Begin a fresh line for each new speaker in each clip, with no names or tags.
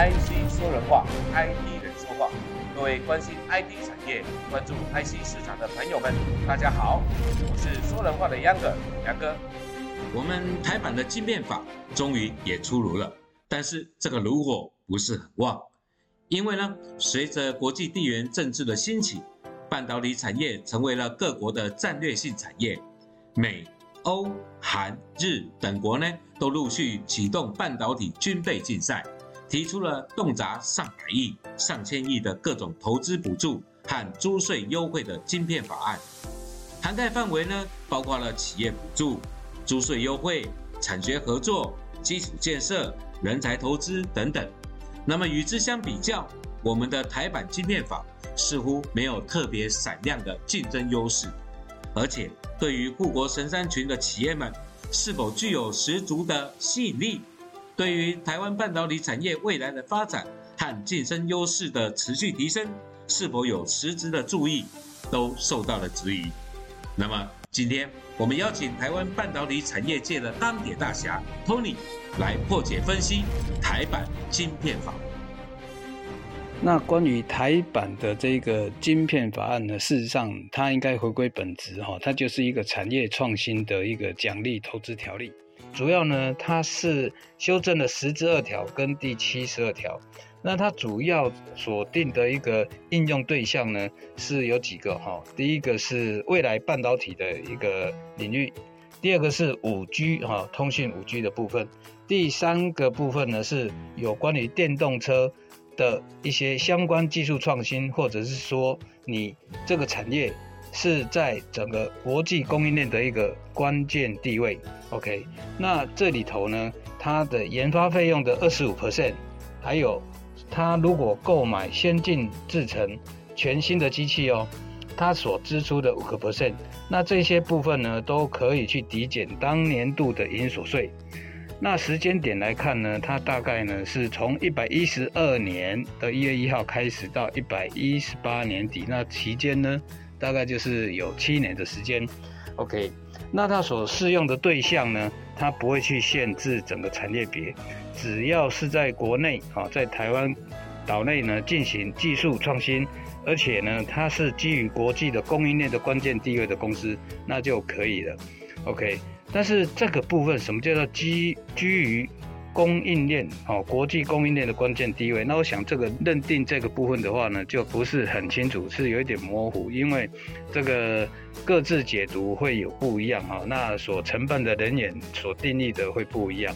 IC 说人话，IT 人说话。各位关心 IT 产业、关注 IC 市场的朋友们，大家好，我是说人话的杨哥，杨哥。
我们台版的晶片法终于也出炉了，但是这个炉火不是很旺，因为呢，随着国际地缘政治的兴起，半导体产业成为了各国的战略性产业，美、欧、韩、日等国呢，都陆续启动半导体军备竞赛。提出了动辄上百亿、上千亿的各种投资补助和租税优惠的晶片法案，涵盖范围呢，包括了企业补助、租税优惠、产学合作、基础建设、人才投资等等。那么与之相比较，我们的台版晶片法似乎没有特别闪亮的竞争优势，而且对于护国神山群的企业们，是否具有十足的吸引力？对于台湾半导体产业未来的发展和竞争优势的持续提升，是否有实质的注意，都受到了质疑。那么，今天我们邀请台湾半导体产业界的当点大侠 Tony 来破解分析台版晶片法。
那关于台版的这个晶片法案呢，事实上它应该回归本质哈，它就是一个产业创新的一个奖励投资条例。主要呢，它是修正了十之二条跟第七十二条。那它主要锁定的一个应用对象呢，是有几个哈。第一个是未来半导体的一个领域，第二个是五 G 哈，通讯五 G 的部分，第三个部分呢是有关于电动车的一些相关技术创新，或者是说你这个产业。是在整个国际供应链的一个关键地位。OK，那这里头呢，它的研发费用的二十五 percent，还有它如果购买先进制程全新的机器哦，它所支出的五个 percent，那这些部分呢都可以去抵减当年度的营所税。那时间点来看呢，它大概呢是从一百一十二年的一月一号开始到一百一十八年底，那期间呢？大概就是有七年的时间，OK，那它所适用的对象呢，它不会去限制整个产业别，只要是在国内啊，在台湾岛内呢进行技术创新，而且呢它是基于国际的供应链的关键地位的公司，那就可以了，OK。但是这个部分什么叫做基基于？供应链哦，国际供应链的关键地位。那我想这个认定这个部分的话呢，就不是很清楚，是有一点模糊，因为这个各自解读会有不一样哈。那所承办的人员所定义的会不一样，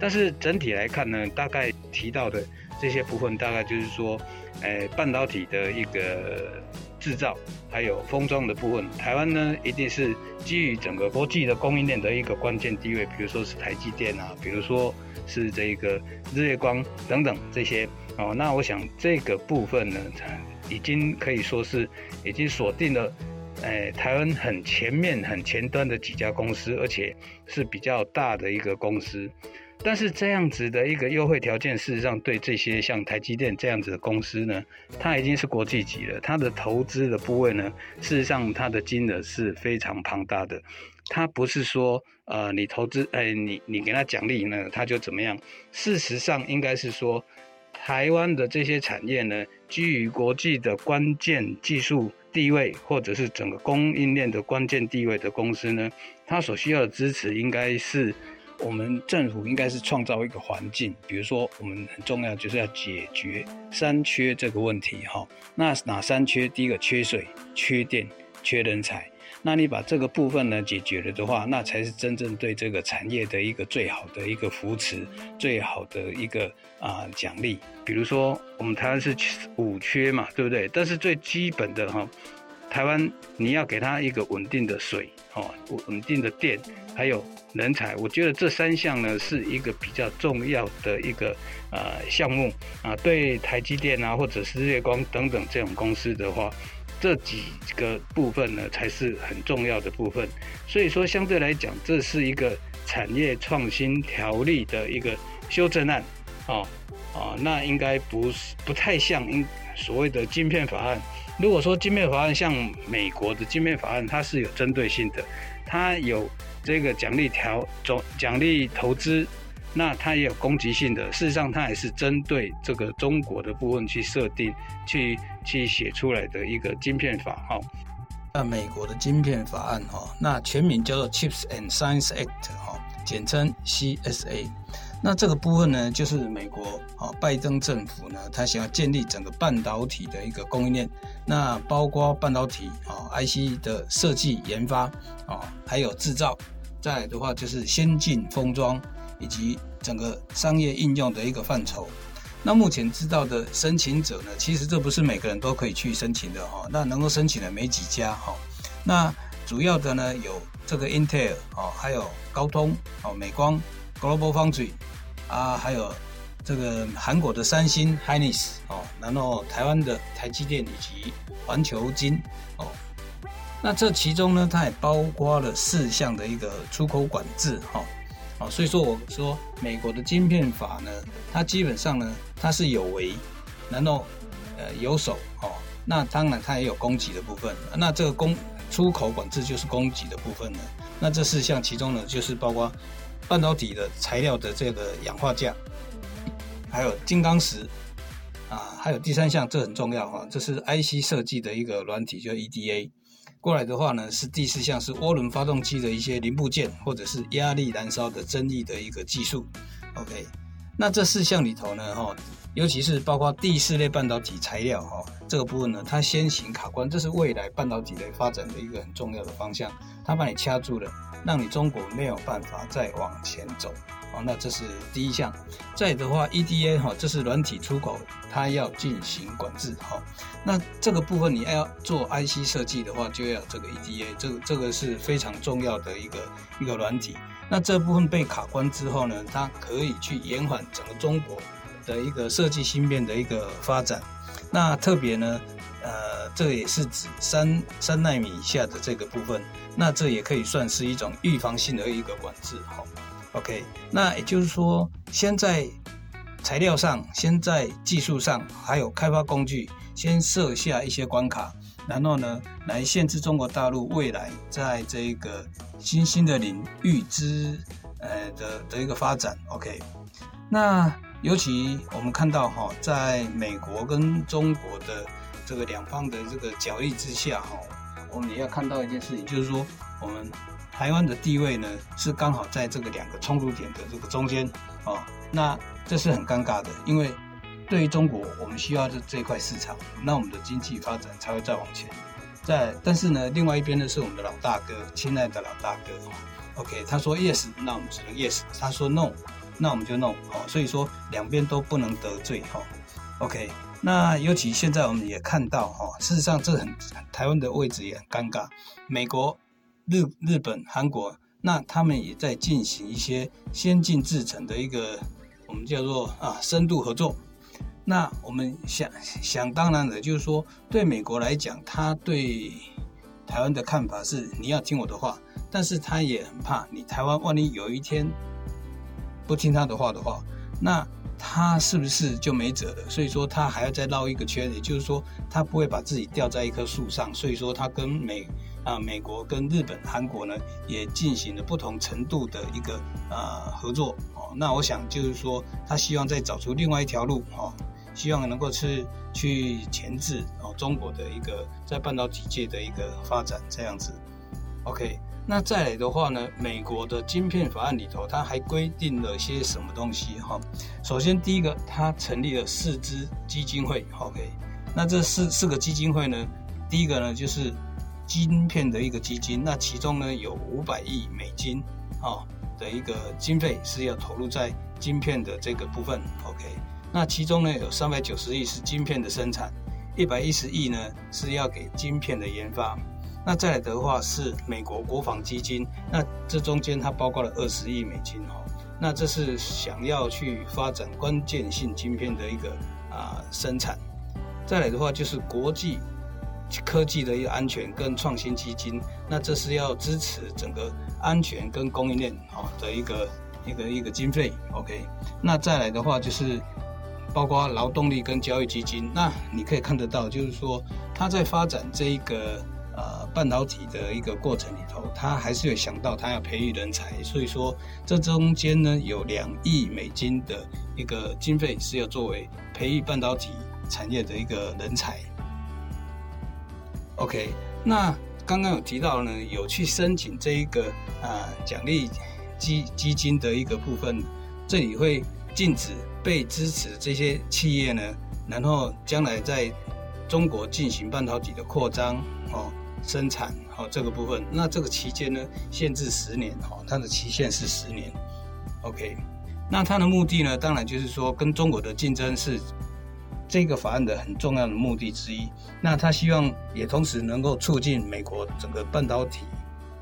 但是整体来看呢，大概提到的这些部分，大概就是说，诶，半导体的一个制造，还有封装的部分，台湾呢一定是基于整个国际的供应链的一个关键地位，比如说是台积电啊，比如说。是这个日月光等等这些哦，那我想这个部分呢，已经可以说是已经锁定了，哎，台湾很前面、很前端的几家公司，而且是比较大的一个公司。但是这样子的一个优惠条件，事实上对这些像台积电这样子的公司呢，它已经是国际级了，它的投资的部位呢，事实上它的金额是非常庞大的。它不是说，呃，你投资，哎，你你给他奖励呢，他就怎么样？事实上，应该是说，台湾的这些产业呢，基于国际的关键技术地位，或者是整个供应链的关键地位的公司呢，它所需要的支持，应该是我们政府应该是创造一个环境，比如说，我们很重要就是要解决三缺这个问题，哈。那哪三缺？第一个缺水、缺电、缺人才。那你把这个部分呢解决了的话，那才是真正对这个产业的一个最好的一个扶持，最好的一个啊奖励。比如说，我们台湾是五缺嘛，对不对？但是最基本的哈，台湾你要给他一个稳定的水，哦，稳定的电，还有人才。我觉得这三项呢是一个比较重要的一个呃项目啊，对台积电啊或者是日月光等等这种公司的话。这几个部分呢，才是很重要的部分。所以说，相对来讲，这是一个产业创新条例的一个修正案，哦，啊，那应该不是不太像应所谓的晶片法案。如果说晶片法案像美国的晶片法案，它是有针对性的，它有这个奖励条总奖励投资，那它也有攻击性的，事实上它也是针对这个中国的部分去设定、去去写出来的一个晶片法哈。那美国的晶片法案哈，那全名叫做 Chips and Science Act 哈，简称 CSA。那这个部分呢，就是美国啊，拜登政府呢，他想要建立整个半导体的一个供应链，那包括半导体啊 IC 的设计研发啊，还有制造，再的话就是先进封装以及整个商业应用的一个范畴。那目前知道的申请者呢，其实这不是每个人都可以去申请的哈，那能够申请的没几家哈。那主要的呢有这个 Intel 哦，还有高通哦，美光 Global Foundry。啊，还有这个韩国的三星、Hynix 哦，然后台湾的台积电以及环球金哦，那这其中呢，它也包括了四项的一个出口管制哈，哦，所以说我说美国的晶片法呢，它基本上呢，它是有为，然后呃有守哦，那当然它也有供给的部分，那这个供出口管制就是供给的部分呢，那这四项其中呢，就是包括。半导体的材料的这个氧化价，还有金刚石啊，还有第三项，这很重要哈，这是 IC 设计的一个软体，叫 EDA。过来的话呢，是第四项是涡轮发动机的一些零部件，或者是压力燃烧的增益的一个技术。OK，那这四项里头呢，哈，尤其是包括第四类半导体材料哈，这个部分呢，它先行卡关，这是未来半导体的发展的一个很重要的方向，它把你掐住了。让你中国没有办法再往前走，哦，那这是第一项。再的话，EDA 哈，这是软体出口，它要进行管制，哈。那这个部分你要做 IC 设计的话，就要这个 EDA，这个这个是非常重要的一个一个软体。那这部分被卡关之后呢，它可以去延缓整个中国的一个设计芯片的一个发展。那特别呢。呃，这也是指三三纳米以下的这个部分，那这也可以算是一种预防性的一个管制哈。OK，那也就是说，先在材料上，先在技术上，还有开发工具，先设下一些关卡，然后呢，来限制中国大陆未来在这个新兴的领域之呃的的一个发展。OK，那尤其我们看到哈，在美国跟中国的。这个两方的这个角力之下，哈，我们也要看到一件事情，就是说，我们台湾的地位呢，是刚好在这个两个冲突点的这个中间，啊，那这是很尴尬的，因为对于中国，我们需要这这块市场，那我们的经济发展才会再往前。在，但是呢，另外一边呢是我们的老大哥，亲爱的老大哥，OK，他说 yes，那我们只能 yes；他说 no，那我们就 no，哦，所以说两边都不能得罪，哈，OK。那尤其现在我们也看到哈，事实上这很台湾的位置也很尴尬。美国、日日本、韩国，那他们也在进行一些先进制程的一个我们叫做啊深度合作。那我们想想当然的，就是说对美国来讲，他对台湾的看法是你要听我的话，但是他也很怕你台湾万一有一天不听他的话的话，那。他是不是就没辙了？所以说他还要再绕一个圈，也就是说他不会把自己吊在一棵树上。所以说他跟美啊美国跟日本、韩国呢也进行了不同程度的一个呃合作哦。那我想就是说他希望再找出另外一条路哦，希望能够去去钳制哦中国的一个在半导体界的一个发展这样子。OK。那再来的话呢，美国的晶片法案里头，它还规定了些什么东西哈？首先第一个，它成立了四支基金会，OK？那这四四个基金会呢，第一个呢就是晶片的一个基金，那其中呢有五百亿美金啊的一个经费是要投入在晶片的这个部分，OK？那其中呢有三百九十亿是晶片的生产，一百一十亿呢是要给晶片的研发。那再来的话是美国国防基金，那这中间它包括了二十亿美金哈，那这是想要去发展关键性晶片的一个啊生产。再来的话就是国际科技的一个安全跟创新基金，那这是要支持整个安全跟供应链哦的一个一个一个经费。OK，那再来的话就是包括劳动力跟教育基金，那你可以看得到，就是说它在发展这一个。呃半导体的一个过程里头，他还是有想到他要培育人才，所以说这中间呢有两亿美金的一个经费是要作为培育半导体产业的一个人才。OK，那刚刚有提到呢，有去申请这一个啊奖励基基金的一个部分，这里会禁止被支持这些企业呢，然后将来在中国进行半导体的扩张哦生产哦这个部分，那这个期间呢限制十年哦，它的期限是十年。OK，那它的目的呢，当然就是说跟中国的竞争是。这个法案的很重要的目的之一，那他希望也同时能够促进美国整个半导体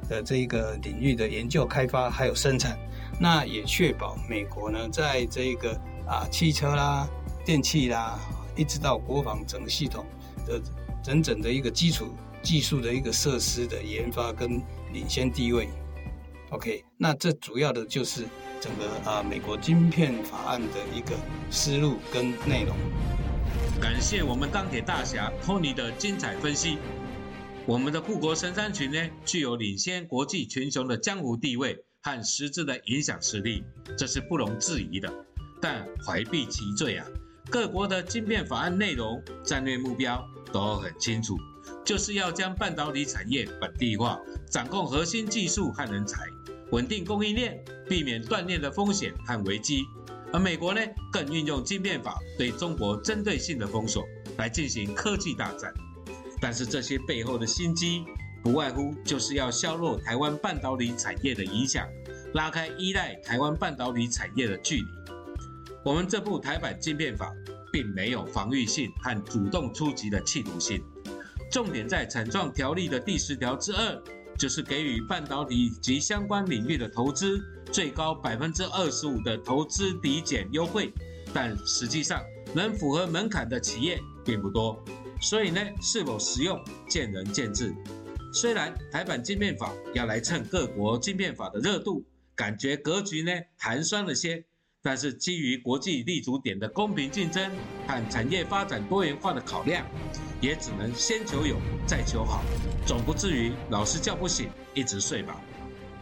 的这一个领域的研究开发还有生产，那也确保美国呢在这个啊汽车啦、电器啦，一直到国防整个系统的整整的一个基础技术的一个设施的研发跟领先地位。OK，那这主要的就是整个啊美国晶片法案的一个思路跟内容。
感谢我们钢铁大侠托尼的精彩分析。我们的护国神山群呢，具有领先国际群雄的江湖地位和实质的影响实力，这是不容置疑的。但怀璧其罪啊，各国的晶片法案内容、战略目标都很清楚，就是要将半导体产业本地化，掌控核心技术和人才，稳定供应链，避免断裂的风险和危机。而美国呢，更运用晶片法对中国针对性的封锁，来进行科技大战。但是这些背后的心机，不外乎就是要削弱台湾半导体产业的影响，拉开依赖台湾半导体产业的距离。我们这部台版晶片法，并没有防御性和主动出击的企图性，重点在产创条例的第十条之二。就是给予半导体及相关领域的投资最高百分之二十五的投资抵减优惠，但实际上能符合门槛的企业并不多，所以呢，是否实用见仁见智。虽然台版晶片法要来蹭各国晶片法的热度，感觉格局呢寒酸了些，但是基于国际立足点的公平竞争和产业发展多元化的考量。也只能先求有，再求好，总不至于老是叫不醒，一直睡吧。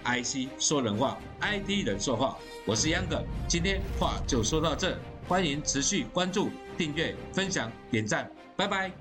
IC 说人话，IT 人说话，我是央哥，今天话就说到这，欢迎持续关注、订阅、分享、点赞，拜拜。